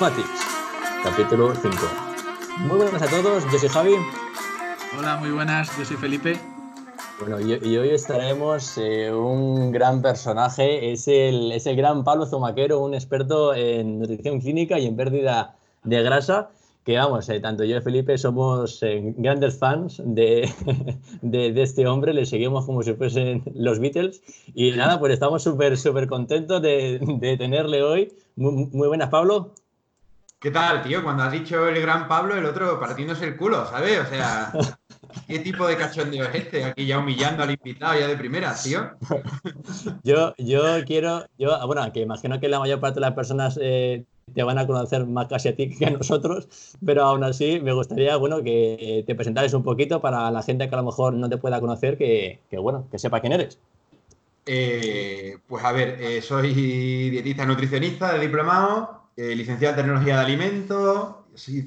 Fatix, capítulo 5. Muy buenas a todos, yo soy Javi. Hola, muy buenas, yo soy Felipe. Bueno, y, hoy estaremos eh, un gran personaje, es el, es el gran Pablo Zomaquero, un experto en nutrición clínica y en pérdida de grasa, que vamos, eh, tanto yo y Felipe somos eh, grandes fans de, de, este hombre, le seguimos como si fuesen los Beatles, y nada, pues estamos súper, súper contentos de, de, tenerle hoy. Muy, muy buenas, Pablo. ¿Qué tal, tío? Cuando has dicho el gran Pablo, el otro partiéndose el culo, ¿sabes? O sea, ¿qué tipo de cachondeo es este? Aquí ya humillando al invitado ya de primera, tío. Yo, yo quiero, yo, bueno, que imagino que la mayor parte de las personas eh, te van a conocer más casi a ti que a nosotros, pero aún así me gustaría, bueno, que te presentares un poquito para la gente que a lo mejor no te pueda conocer, que, bueno, que sepa quién eres. Eh, pues a ver, eh, soy dietista nutricionista de diplomado, eh, licenciado en tecnología de alimentos,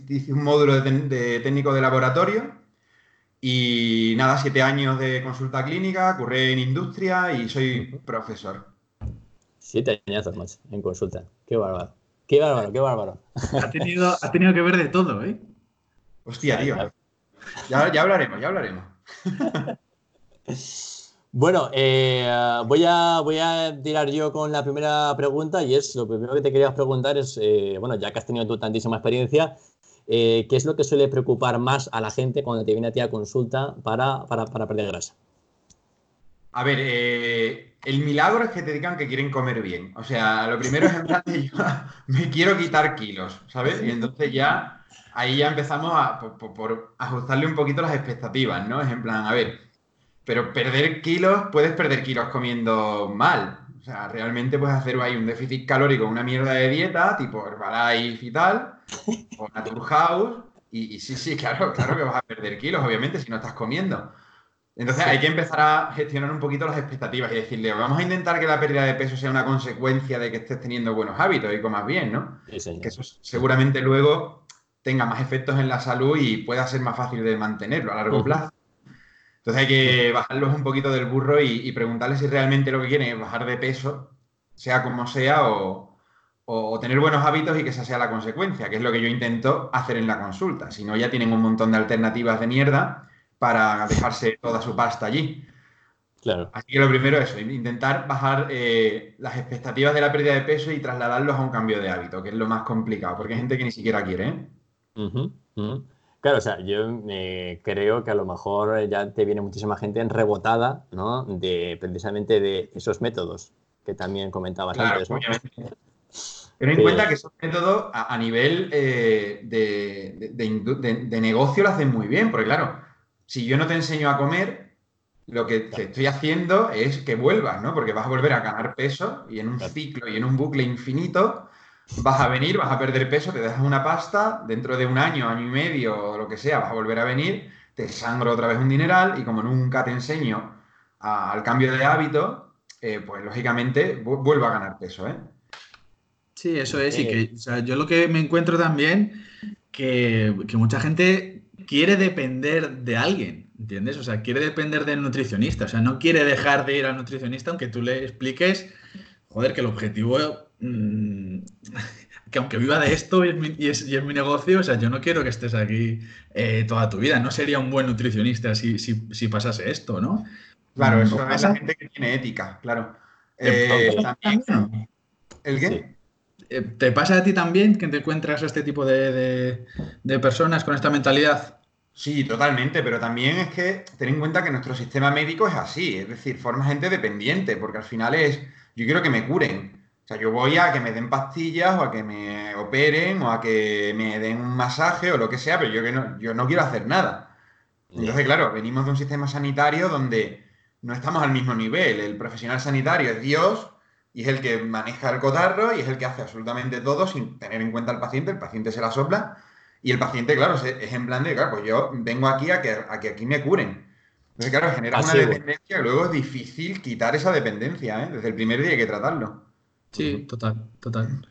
hice un módulo de, técnico de laboratorio y nada, siete años de consulta clínica, curré en industria y soy profesor. Siete años más en consulta. Qué bárbaro. Qué bárbaro, qué bárbaro. Ha tenido, ha tenido que ver de todo, ¿eh? Hostia, tío. Ya, ya hablaremos, ya hablaremos. Bueno, eh, voy, a, voy a tirar yo con la primera pregunta y es lo primero que te quería preguntar es, eh, bueno, ya que has tenido tú tantísima experiencia, eh, ¿qué es lo que suele preocupar más a la gente cuando te viene a ti a consulta para, para, perder grasa? A ver, el milagro es que te digan que quieren comer bien. O sea, lo primero es en plan de yo me quiero quitar kilos, ¿sabes? Y entonces ya ahí ya empezamos a por ajustarle un poquito las expectativas, ¿no? Es en plan, a ver pero perder kilos, puedes perder kilos comiendo mal. O sea, realmente puedes hacer ahí un déficit calórico, una mierda de dieta, tipo Herbalife y tal, o Naturhaus, y sí, sí, claro, claro que vas a perder kilos, obviamente, si no estás comiendo. Entonces hay que empezar a gestionar un poquito las expectativas y decirle, vamos a intentar que la pérdida de peso sea una consecuencia de que estés teniendo buenos hábitos y comas bien, ¿no? que eso seguramente luego tenga más efectos en la salud y pueda ser más fácil de mantenerlo a largo plazo. Entonces hay que bajarlos un poquito del burro y, preguntarles si realmente lo que quieren es bajar de peso, sea como sea, o, tener buenos hábitos y que esa sea la consecuencia, que es lo que yo intento hacer en la consulta. Si no, ya tienen un montón de alternativas de mierda para dejarse toda su pasta allí. Claro. Así que lo primero es intentar bajar eh, las expectativas de la pérdida de peso y trasladarlos a un cambio de hábito, que es lo más complicado, porque hay gente que ni siquiera quiere. ¿eh? Claro, o sea, yo eh, creo que a lo mejor ya te viene muchísima gente en rebotada, ¿no? De precisamente de esos métodos que también comentabas antes, ¿no? Ten en cuenta que esos métodos a, nivel eh, de, negocio lo hacen muy bien, porque claro, si yo no te enseño a comer, lo que te estoy haciendo es que vuelvas, ¿no? Porque vas a volver a ganar peso y en un ciclo y en un bucle infinito vas a venir, vas a perder peso, te dejas una pasta, dentro de un año, año y medio o lo que sea, vas a volver a venir, te sangro otra vez un dineral y como nunca te enseño al cambio de hábito, eh, pues lógicamente vuelvo a ganar peso, ¿eh? Sí, eso es. Y que yo lo que me encuentro también, que, que mucha gente quiere depender de alguien, ¿entiendes? O sea, quiere depender del nutricionista, o sea, no quiere dejar de ir al nutricionista aunque tú le expliques, joder, que el objetivo Mm, que aunque viva de esto y es, mi, negocio, o sea, yo no quiero que estés aquí eh, toda tu vida. No sería un buen nutricionista si, si, pasase esto, ¿no? Claro, mm, eso es la gente que tiene ética, claro. Eh, ¿El qué? ¿Te pasa a ti también que te encuentras a este tipo de, de, personas con esta mentalidad? Sí, totalmente, pero también es que ten en cuenta que nuestro sistema médico es así, es decir, forma gente dependiente, porque al final es, yo quiero que me curen, o sea, yo voy a que me den pastillas o a que me operen o a que me den un masaje o lo que sea, pero yo, que no, yo no quiero hacer nada. Entonces, claro, venimos de un sistema sanitario donde no estamos al mismo nivel. El profesional sanitario es Dios y es el que maneja el cotarro y es el que hace absolutamente todo sin tener en cuenta al paciente. El paciente se la sopla y el paciente, claro, es en plan de, claro, pues yo vengo aquí a que, a que aquí me curen. Entonces, claro, genera una dependencia y luego es difícil quitar esa dependencia, ¿eh? Desde el primer día hay que tratarlo. Sí, total, total.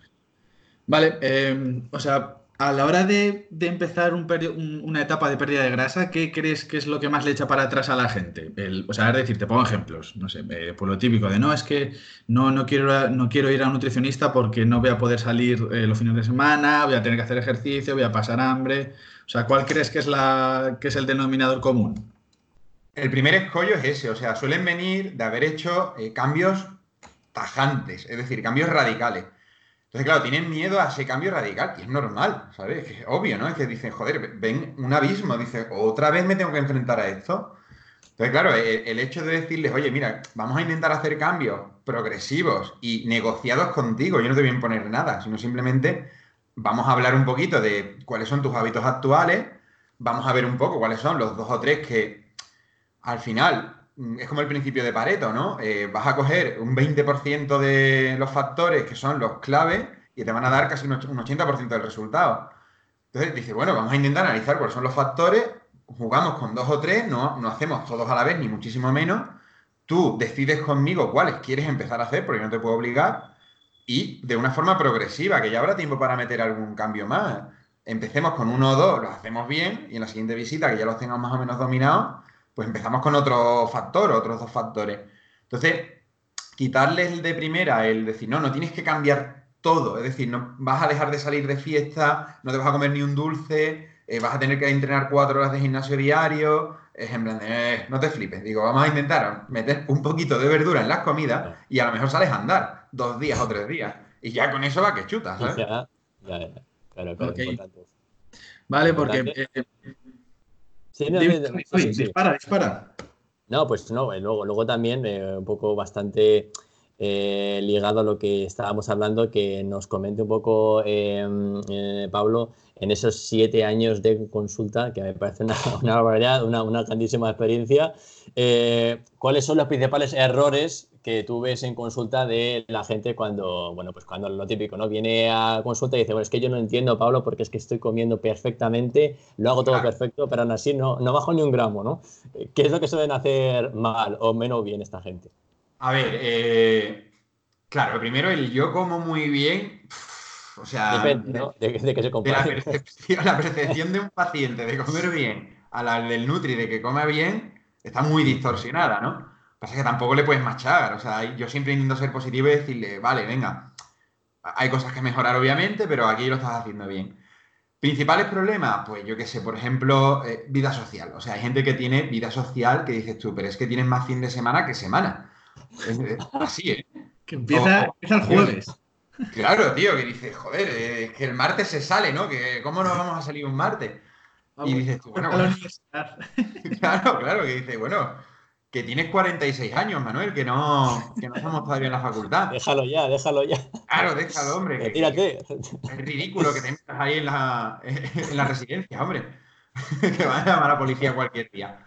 Vale, em, o sea, a la hora de, empezar una etapa de pérdida de grasa, ¿qué crees que es lo que más le echa para atrás a la gente? o sea, es decir, te pongo ejemplos, no sé, eh, por lo típico de no, es que no, no, quiero, no quiero ir a un nutricionista porque no voy a poder salir eh, los fines de semana, voy a tener que hacer ejercicio, voy a pasar hambre. O sea, ¿cuál crees que es, la, que es el denominador común? El primer escollo es ese, o sea, suelen venir de haber hecho eh, cambios tajantes, es decir, cambios radicales. Entonces, claro, tienen miedo a ese cambio radical, y es normal, ¿sabes? Es obvio, ¿no? Es que dicen, joder, ven un abismo, dice, otra vez me tengo que enfrentar a esto. Entonces, claro, e, el, hecho de decirles, oye, mira, vamos a intentar hacer cambios progresivos y negociados contigo, yo no te voy a imponer nada, sino simplemente vamos a hablar un poquito de cuáles son tus hábitos actuales, vamos a ver un poco cuáles son los dos o tres que al final es como el principio de Pareto, ¿no? Eh, vas a coger un 20% de los factores que son los claves y te van a dar casi un 80% del resultado. Entonces dice, bueno, vamos a intentar analizar cuáles son los factores, jugamos con dos o tres, no, no hacemos todos a la vez, ni muchísimo menos. Tú decides conmigo cuáles quieres empezar a hacer, porque no te puedo obligar, y de una forma progresiva, que ya habrá tiempo para meter algún cambio más. Empecemos con uno o dos, lo hacemos bien, y en la siguiente visita, que ya los tengamos más o menos dominados, pues empezamos con otro factor, otros dos factores. Entonces, quitarles de primera el decir, no, no tienes que cambiar todo, es decir, no vas a dejar de salir de fiesta, no te vas a comer ni un dulce, eh, vas a tener que entrenar cuatro horas de gimnasio diario, es en plan, eh, no te flipes, digo, vamos a intentar meter un poquito de verdura en las comidas y a lo mejor sales a andar dos días o tres días y ya con eso va que chutas, ¿sabes? Ya, ya, Claro, claro, Vale, porque Sí, no, dispara, dispara. No, pues no, eh, luego, luego también eh, un poco bastante eh, ligado a lo que estábamos hablando, que nos comente un poco em, Pablo en esos siete años de consulta, que me parece una, una barbaridad, una, una grandísima experiencia. ¿Cuáles son los principales errores que tú ves en consulta de la gente cuando, bueno, pues cuando lo típico, ¿no? Viene a consulta y dice, bueno, es que yo no entiendo, Pablo, porque es que estoy comiendo perfectamente, lo hago todo perfecto, pero aún así no, no bajo ni un gramo, ¿no? ¿Qué es lo que suelen hacer mal o menos bien esta gente? A ver, eh, claro, primero el yo como muy bien, o sea... Depende, ¿no? De, que se compare. la, percepción, la percepción de un paciente de comer bien a la del Nutri de que come bien está muy distorsionada, ¿no? Pasa que tampoco le puedes machar. O sea, yo siempre intento ser positivo y decirle, vale, venga, hay cosas que mejorar, obviamente, pero aquí lo estás haciendo bien. ¿Principales problemas? Pues yo qué sé, por ejemplo, eh, vida social. O sea, hay gente que tiene vida social que dices tú, pero es que tienes más fin de semana que semana. Así, ¿eh? Que empieza, el jueves. Claro, tío, que dices, joder, eh, es que el martes se sale, ¿no? Que ¿Cómo no vamos a salir un martes? y dices tú, bueno, bueno claro, claro, que dices, bueno, que tienes 46 años, Manuel, que no, que no estamos todavía en la facultad. Déjalo ya, déjalo ya. Claro, déjalo, hombre. Retírate. es ridículo que te metas ahí en la, en la residencia, hombre. que van a llamar a la policía cualquier día.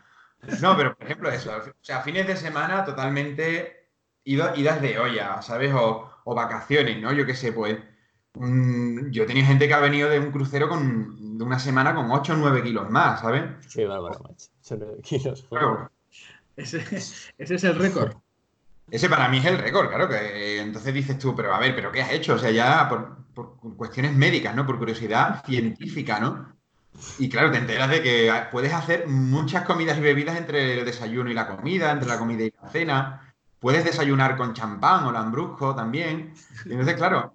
No, pero por ejemplo eso, o sea, fines de semana totalmente idas de olla, ¿sabes? O, o vacaciones, ¿no? Yo qué sé, pues... yo he tenido gente que ha venido de un crucero con, de una semana con 8 o 9 kilos más, ¿sabes? Sí, bárbaro, macho. 9 kilos. Ese, es el récord. Ese para mí es el récord, claro, que entonces dices tú, pero a ver, ¿pero qué has hecho? O sea, ya por, cuestiones médicas, ¿no? Por curiosidad científica, ¿no? Y claro, te enteras de que puedes hacer muchas comidas y bebidas entre el desayuno y la comida, entre la comida y la cena. Puedes desayunar con champán o lambrusco también. Y entonces, claro,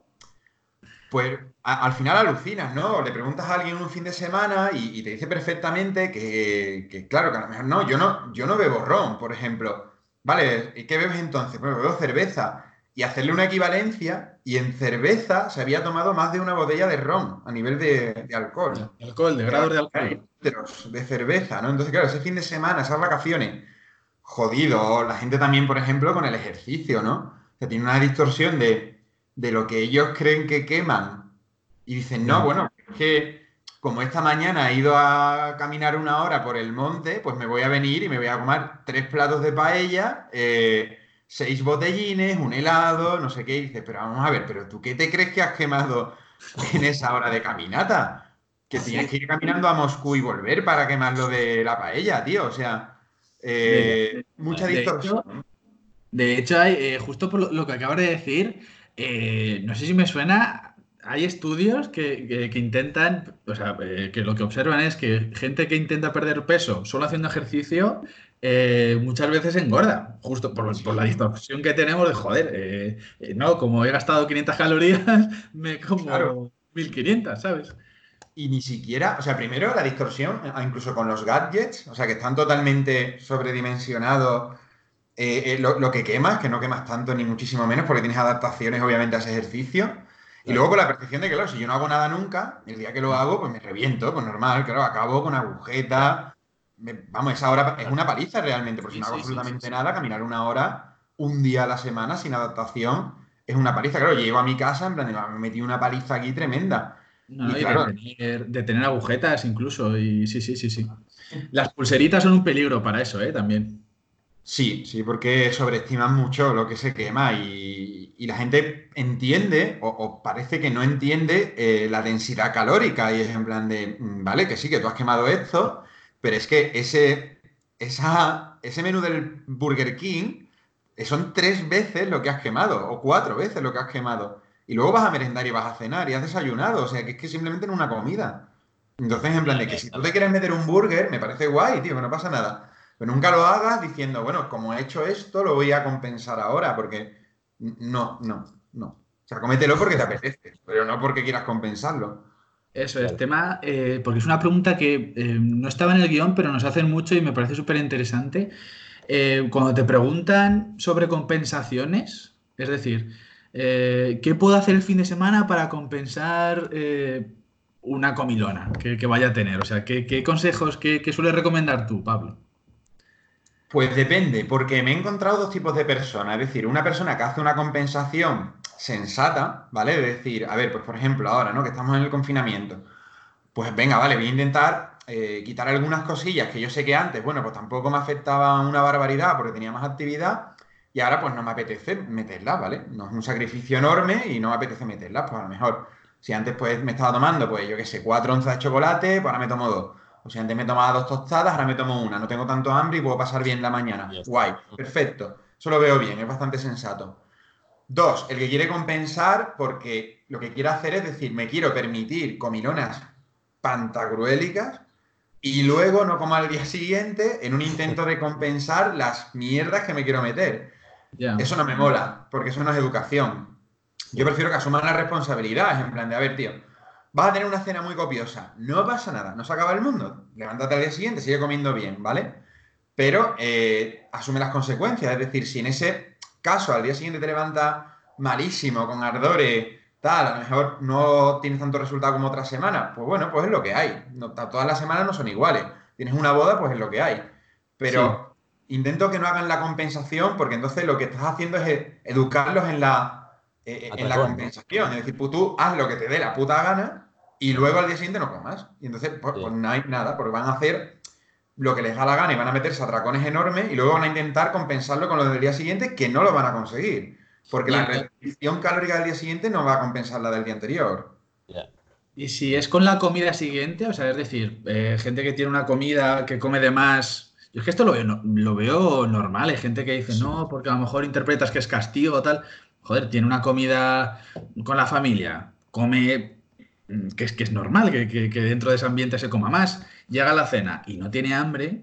pues al final alucinas, ¿no? Le preguntas a alguien un fin de semana y, te dice perfectamente que, claro, que a lo mejor no, yo no, yo no bebo ron, por ejemplo. Vale, ¿y qué bebes entonces? Bueno, bebo cerveza. Y hacerle una equivalencia, y en cerveza se había tomado más de una botella de ron a nivel de, alcohol. De alcohol, de grados de alcohol. De cerveza, ¿no? Entonces, claro, ese fin de semana, esas vacaciones, jodido. La gente también, por ejemplo, con el ejercicio, ¿no? Que tiene una distorsión de, de lo que ellos creen que queman y dicen, no, bueno, es que como esta mañana he ido a caminar una hora por el monte, pues me voy a venir y me voy a comer tres platos de paella, eh, seis botellines, un helado, no sé qué. Y dices, pero vamos a ver, pero ¿tú qué te crees que has quemado en esa hora de caminata? Que tienes que ir caminando a Moscú y volver para quemar lo de la paella, tío. O sea, eh, mucha distorsión. De hecho, hay, eh, justo por lo, que acabas de decir, no sé si me suena hay estudios que, intentan, o sea, eh, que lo que observan es que gente que intenta perder peso solo haciendo ejercicio eh, muchas veces engorda, justo por, la distorsión que tenemos de joder, eh, no, como he gastado 500 calorías, me como 1500, ¿sabes? Y ni siquiera, o sea, primero la distorsión, incluso con los gadgets, o sea, que están totalmente sobredimensionados. lo, lo, que quemas, que no quemas tanto ni muchísimo menos, porque tienes adaptaciones obviamente a ese ejercicio. Y luego con la percepción de que, claro, si yo no hago nada nunca, el día que lo hago, pues me reviento, pues normal, claro, acabo con agujeta. Vamos, esa hora es una paliza realmente, porque si no hago absolutamente nada, caminar una hora, un día a la semana sin adaptación, es una paliza. Claro, llego a mi casa, en plan, me metí una paliza aquí tremenda. y, claro, de, tener, agujetas incluso, y sí, sí, sí, sí. Las pulseritas son un peligro para eso, ¿eh? También. Sí, sí, porque sobreestiman mucho lo que se quema y, la gente entiende o, parece que no entiende eh, la densidad calórica y es en plan de, mm, vale, que sí, que tú has quemado esto, pero es que ese, ese menú del Burger King eh, son tres veces lo que has quemado o cuatro veces lo que has quemado. Y luego vas a merendar y vas a cenar y has desayunado, o sea, que es que simplemente en una comida. Entonces, en plan de que si tú te quieres meter un burger, me parece guay, tío, que no pasa nada pero nunca lo hagas diciendo, bueno, como he hecho esto, lo voy a compensar ahora, porque no, no, no. O sea, comételo porque te apetece, pero no porque quieras compensarlo. Eso es, tema, eh, porque es una pregunta que eh, no estaba en el guion, pero nos hacen mucho y me parece súper interesante. Eh, cuando te preguntan sobre compensaciones, es decir, ¿qué puedo hacer el fin de semana para compensar una comilona que, vaya a tener? O sea, ¿qué, consejos, qué, qué sueles recomendar tú, Pablo? Pues depende, porque me he encontrado dos tipos de personas. Es decir, una persona que hace una compensación sensata, ¿vale? Es decir, a ver, pues por ejemplo, ahora, ¿no? Que estamos en el confinamiento. Pues venga, vale, voy a intentar eh, quitar algunas cosillas que yo sé que antes, bueno, pues tampoco me afectaban una barbaridad porque tenía más actividad y ahora pues no me apetece meterlas, ¿vale? No es un sacrificio enorme y no me apetece meterlas, pues a lo mejor, si antes pues me estaba tomando, pues yo qué sé, cuatro onzas de chocolate, pues ahora me tomo dos. O sea, antes me tomaba dos tostadas, ahora me tomo una. No tengo tanto hambre y puedo pasar bien la mañana. Guay, perfecto. Eso lo veo bien, es bastante sensato. Dos, el que quiere compensar porque lo que quiere hacer es decir, me quiero permitir comilonas pantagruélicas y luego no como al día siguiente en un intento de compensar las mierdas que me quiero meter. Eso no me mola, porque eso no es educación. Yo prefiero que asuman la responsabilidad, en plan de, a ver, tío, vas a tener una cena muy copiosa. No pasa nada, no se acaba el mundo. Levántate al día siguiente, sigue comiendo bien, ¿vale? Pero eh, asume las consecuencias. Es decir, si en ese caso al día siguiente te levantas malísimo, con ardores, tal, a lo mejor no tienes tanto resultado como otra semana, pues bueno, pues es lo que hay. No, todas las semanas no son iguales. Tienes una boda, pues es lo que hay. Pero intento que no hagan la compensación porque entonces lo que estás haciendo es educarlos en la eh, en la compensación. Es decir, pues tú haz lo que te dé la puta gana y luego al día siguiente no comas. Y entonces, pues, pues, no hay nada, porque van a hacer lo que les da la gana y van a meterse a dracones enormes y luego van a intentar compensarlo con lo del día siguiente, que no lo van a conseguir. Porque la restricción calórica del día siguiente no va a compensar la del día anterior. Y si es con la comida siguiente, o sea, es decir, eh, gente que tiene una comida que come de más. Yo es que esto lo veo, lo veo normal. Hay gente que dice, no, porque a lo mejor interpretas que es castigo o tal joder, tiene una comida con la familia, come, que es, que es normal que, dentro de ese ambiente se coma más, llega a la cena y no tiene hambre,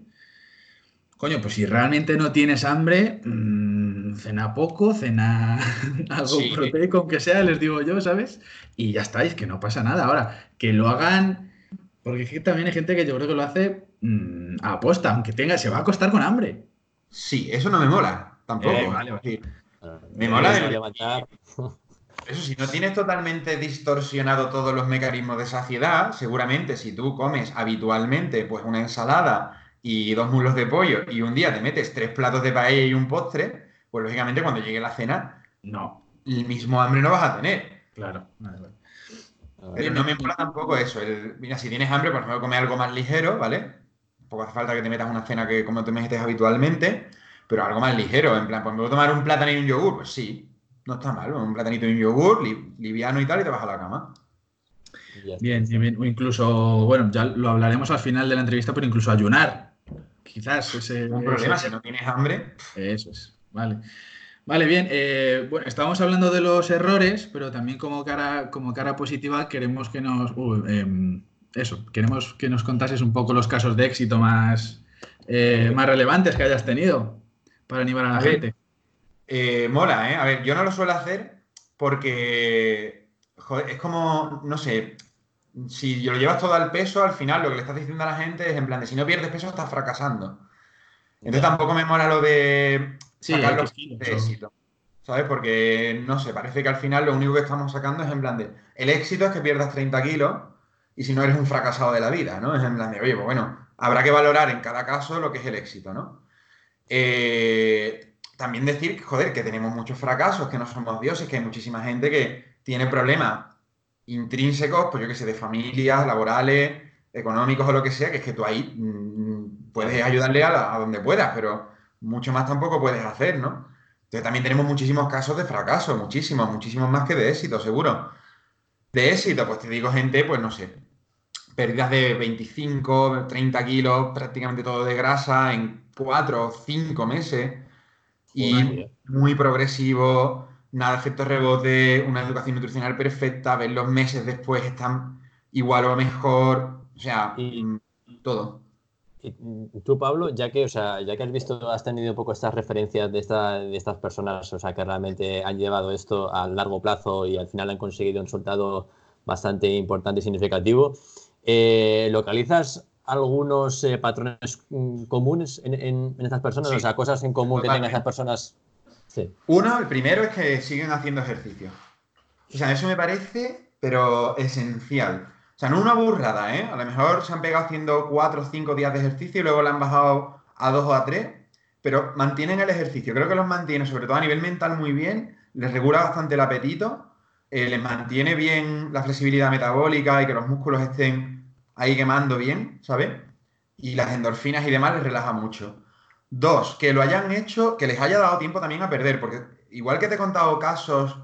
coño, pues si realmente no tienes hambre, mm, cena poco, cena algo proteico, aunque sea, les digo yo, ¿sabes? Y ya está, es que no pasa nada. Ahora, que lo hagan, porque es que también hay gente que yo creo que lo hace mm, a aposta, aunque tenga, se va a acostar con hambre. Sí, eso no me mola, tampoco. Eh, vale, vale. Me mola de... Eso, si no tienes totalmente distorsionado todos los mecanismos de saciedad, seguramente si tú comes habitualmente pues una ensalada y dos muslos de pollo y un día te metes tres platos de paella y un postre, pues lógicamente cuando llegue la cena, no, el mismo hambre no vas a tener. Claro. Pero no me mola tampoco eso. mira, si tienes hambre, pues me comer algo más ligero, ¿vale? Poco hace falta que te metas una cena que como te metes habitualmente pero algo más ligero, en plan, pues me voy a tomar un plátano y un yogur, pues sí, no está mal, un platanito y un yogur, liviano y tal, y te vas a la cama. Bien, bien, o incluso, bueno, ya lo hablaremos al final de la entrevista, pero incluso ayunar, quizás ese... Un problema, si no tienes hambre... Eso es, vale. Vale, bien. Eh, bueno, estábamos hablando de los errores, pero también como cara, como cara positiva queremos que nos... Em, eso, queremos que nos contases un poco los casos de éxito más, eh, más relevantes que hayas tenido para animar a la gente. Eh, mola, ¿eh? A ver, yo no lo suelo hacer porque joder, es como, no sé, si lo llevas todo al peso, al final lo que le estás diciendo a la gente es en plan de si no pierdes peso estás fracasando. Entonces tampoco me mola lo de sacar los de éxito. ¿Sabes? Porque, no sé, parece que al final lo único que estamos sacando es en plan de, el éxito es que pierdas 30 kilos y si no eres un fracasado de la vida, ¿no? Es en plan de, oye, pues bueno, habrá que valorar en cada caso lo que es el éxito, ¿no? Eh, también decir, joder, que tenemos muchos fracasos, que no somos dioses, que hay muchísima gente que tiene problemas intrínsecos, pues yo qué sé, de familias, laborales, económicos o lo que sea, que es que tú ahí mm, puedes ayudarle a, a donde puedas, pero mucho más tampoco puedes hacer, ¿no? Entonces también tenemos muchísimos casos de fracaso, muchísimos, muchísimos más que de éxito, seguro. De éxito, pues te digo gente, pues no sé, pérdidas de 25, 30 kilos, prácticamente todo de grasa en 4 o 5 meses y muy progresivo, nada de efecto rebote, una educación nutricional perfecta, ver los meses después están igual o mejor, o sea, todo. Y tú, Pablo, ya que, o sea, ya que has visto, has tenido un poco estas referencias de, de estas personas, o sea, que realmente han llevado esto a largo plazo y al final han conseguido un resultado bastante importante y significativo, eh, ¿localizas algunos eh, patrones mm, comunes en, estas personas? o sea, cosas en común que tengan estas personas. Sí. Uno, el primero es que siguen haciendo ejercicio. O sea, eso me parece, pero esencial. O sea, no una burrada, ¿eh? A lo mejor se han pegado haciendo cuatro o cinco días de ejercicio y luego le han bajado a dos o a tres, pero mantienen el ejercicio. Creo que los mantiene, sobre todo a nivel mental, muy bien. Les regula bastante el apetito, eh, les mantiene bien la flexibilidad metabólica y que los músculos estén ahí quemando bien, ¿sabes? Y las endorfinas y demás les relaja mucho. Dos, que lo hayan hecho, que les haya dado tiempo también a perder, porque igual que te he contado casos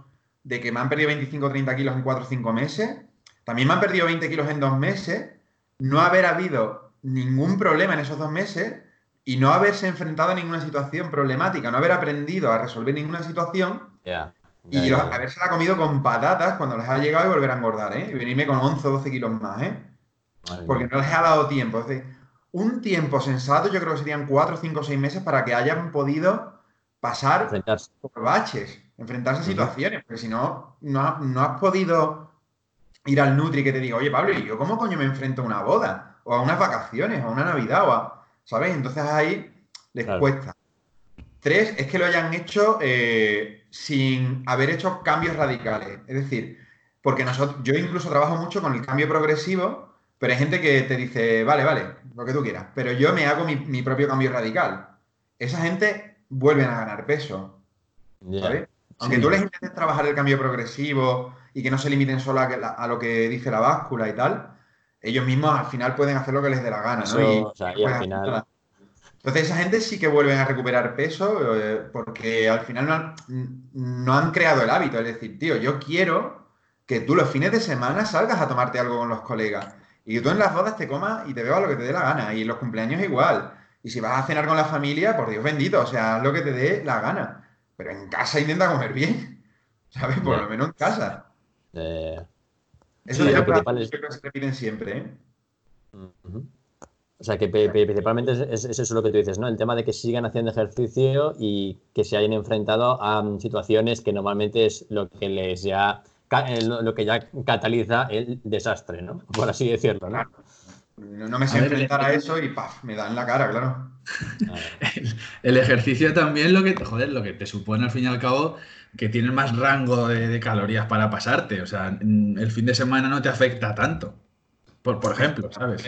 de que me han perdido 25 o 30 kilos en 4 o 5 meses, también me han perdido 20 kilos en dos meses, no haber habido ningún problema en esos dos meses y no haberse enfrentado a ninguna situación problemática, no haber aprendido a resolver ninguna situación y haberse la comido con patatas cuando les ha llegado y volver a engordar, ¿eh? Y venirme con 11 o 12 kilos más, ¿eh? Porque no les ha dado tiempo. Es decir, un tiempo sensato yo creo que serían 4, 5, 6 meses para que hayan podido pasar por baches, enfrentarse a situaciones, porque si no, no, no has podido ir al Nutri que te diga, oye Pablo, ¿y yo cómo coño me enfrento a una boda? O a unas vacaciones, o a una Navidad, o a, ¿sabes? Entonces ahí les cuesta. Tres, es que lo hayan hecho eh, sin haber hecho cambios radicales. Es decir, porque nosotros, yo incluso trabajo mucho con el cambio progresivo, pero hay gente que te dice, vale, vale, lo que tú quieras, pero yo me hago mi, propio cambio radical. Esa gente vuelven a ganar peso. ¿sabes? Aunque tú les intentes trabajar el cambio progresivo y que no se limiten solo a, lo que dice la báscula y tal, ellos mismos al final pueden hacer lo que les dé la gana, ¿no? Entonces esa gente sí que vuelven a recuperar peso eh, porque al final no han, no han creado el hábito. Es decir, tío, yo quiero que tú los fines de semana salgas a tomarte algo con los colegas y que tú en las bodas te comas y te bebas lo que te dé la gana y en los cumpleaños igual. Y si vas a cenar con la familia, por Dios bendito, o sea, haz lo que te dé la gana. Pero en casa intenta comer bien, ¿sabes? Por lo menos en casa. Eh, Eso ya que se repiten siempre, ¿eh? O sea, que principalmente es, eso lo que tú dices, ¿no? El tema de que sigan haciendo ejercicio y que se hayan enfrentado a situaciones que normalmente es lo que les ya lo que ya cataliza el desastre, ¿no? Por así decirlo, ¿no? No me sé enfrentar a eso y ¡paf! me da en la cara, claro. El, ejercicio también lo que, joder, lo que te supone al fin y al cabo que tienes más rango de, calorías para pasarte. O sea, el fin de semana no te afecta tanto. Por, por ejemplo, ¿sabes?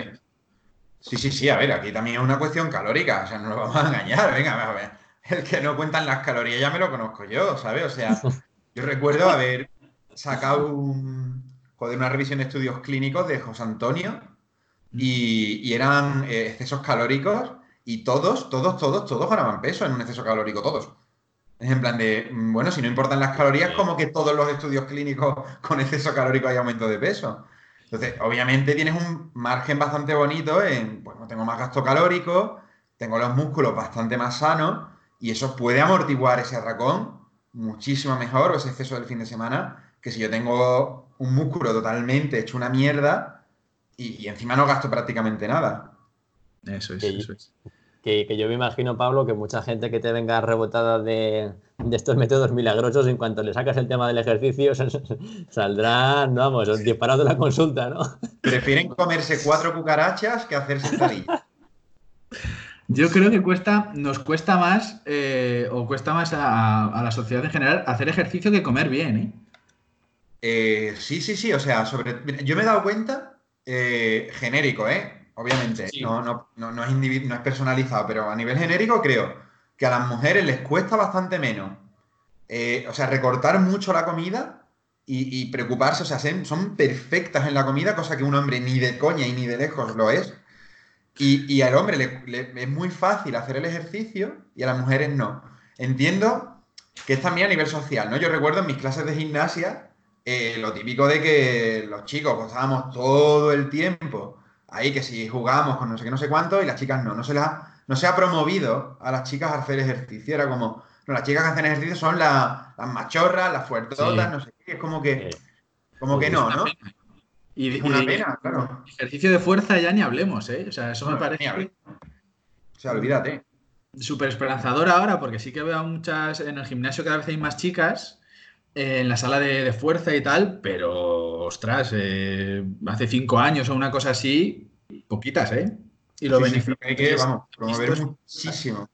Sí, sí, sí. A ver, aquí también es una cuestión calórica. O sea, no lo vamos a engañar. Venga, a ver. El que no cuentan las calorías ya me lo conozco yo, ¿sabes? O sea, yo recuerdo haber sacado un, joder, una revisión de estudios clínicos de José Antonio y, eran eh, excesos calóricos y todos, todos, todos, todos ganaban peso en un exceso calórico, todos. Es en plan de, mm, bueno, si no importan las calorías, como que todos los estudios clínicos con exceso calórico hay aumento de peso. Entonces, obviamente tienes un margen bastante bonito en, bueno, tengo más gasto calórico, tengo los músculos bastante más sanos y eso puede amortiguar ese atracón muchísimo mejor, o ese exceso del fin de semana, que si yo tengo un músculo totalmente hecho una mierda y, encima no gasto prácticamente nada. Eso es, eso es. Que, yo me imagino, Pablo, que mucha gente que te venga rebotada de, estos métodos milagrosos, en cuanto le sacas el tema del ejercicio, saldrán, vamos, disparados de la consulta, ¿no? Prefieren comerse cuatro cucarachas que hacerse sentadillas. Yo creo que cuesta, nos cuesta más, eh, o cuesta más a, la sociedad en general, hacer ejercicio que comer bien, ¿eh? Eh sí, sí, sí. O sea, sobre. Yo me he dado cuenta, eh, genérico, ¿eh? Obviamente, no, no, no, es no es personalizado, pero a nivel genérico creo que a las mujeres les cuesta bastante menos. o sea, recortar mucho la comida y, preocuparse, o sea, son perfectas en la comida, cosa que un hombre ni de coña y ni de lejos lo es. Y, al hombre le, es muy fácil hacer el ejercicio y a las mujeres no. Entiendo que es también a nivel social, ¿no? Yo recuerdo en mis clases de gimnasia eh, lo típico de que los chicos estábamos todo el tiempo ahí que si jugábamos con no sé qué, no sé cuánto y las chicas no. No se, la, no se ha promovido a las chicas a hacer ejercicio. Era como, no, las chicas que hacen ejercicio son las machorras, las fuertotas, no sé qué. Es como que, como que no, ¿no? Y, una pena, claro. Ejercicio de fuerza ya ni hablemos, ¿eh? O sea, eso me parece. O sea, olvídate. Súper esperanzador ahora, porque sí que veo muchas. En el gimnasio cada vez hay más chicas en la sala de, fuerza y tal, pero ostras, eh, hace cinco años o una cosa así, poquitas, ¿eh? Y lo sí, hay que, vamos, promover muchísimo.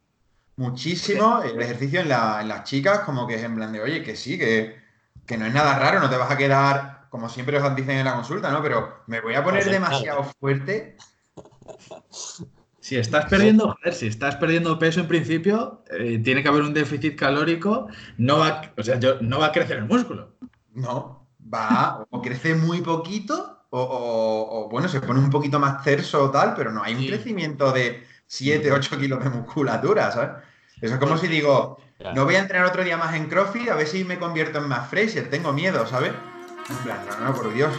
Muchísimo el ejercicio en, las chicas, como que es en plan de, oye, que sí, que, que no es nada raro, no te vas a quedar como siempre os dicen en la consulta, ¿no? Pero me voy a poner demasiado fuerte. Si estás perdiendo, joder, si estás perdiendo peso en principio, eh, tiene que haber un déficit calórico, no va, o sea, no va a crecer el músculo. No, va, o crece muy poquito, o, bueno, se pone un poquito más terso o tal, pero no hay un crecimiento de 7, 8 kilos de musculatura, ¿sabes? Eso es como si digo, no voy a entrenar otro día más en CrossFit, a ver si me convierto en más Fraser, tengo miedo, ¿sabes? En plan, no, no, por Dios.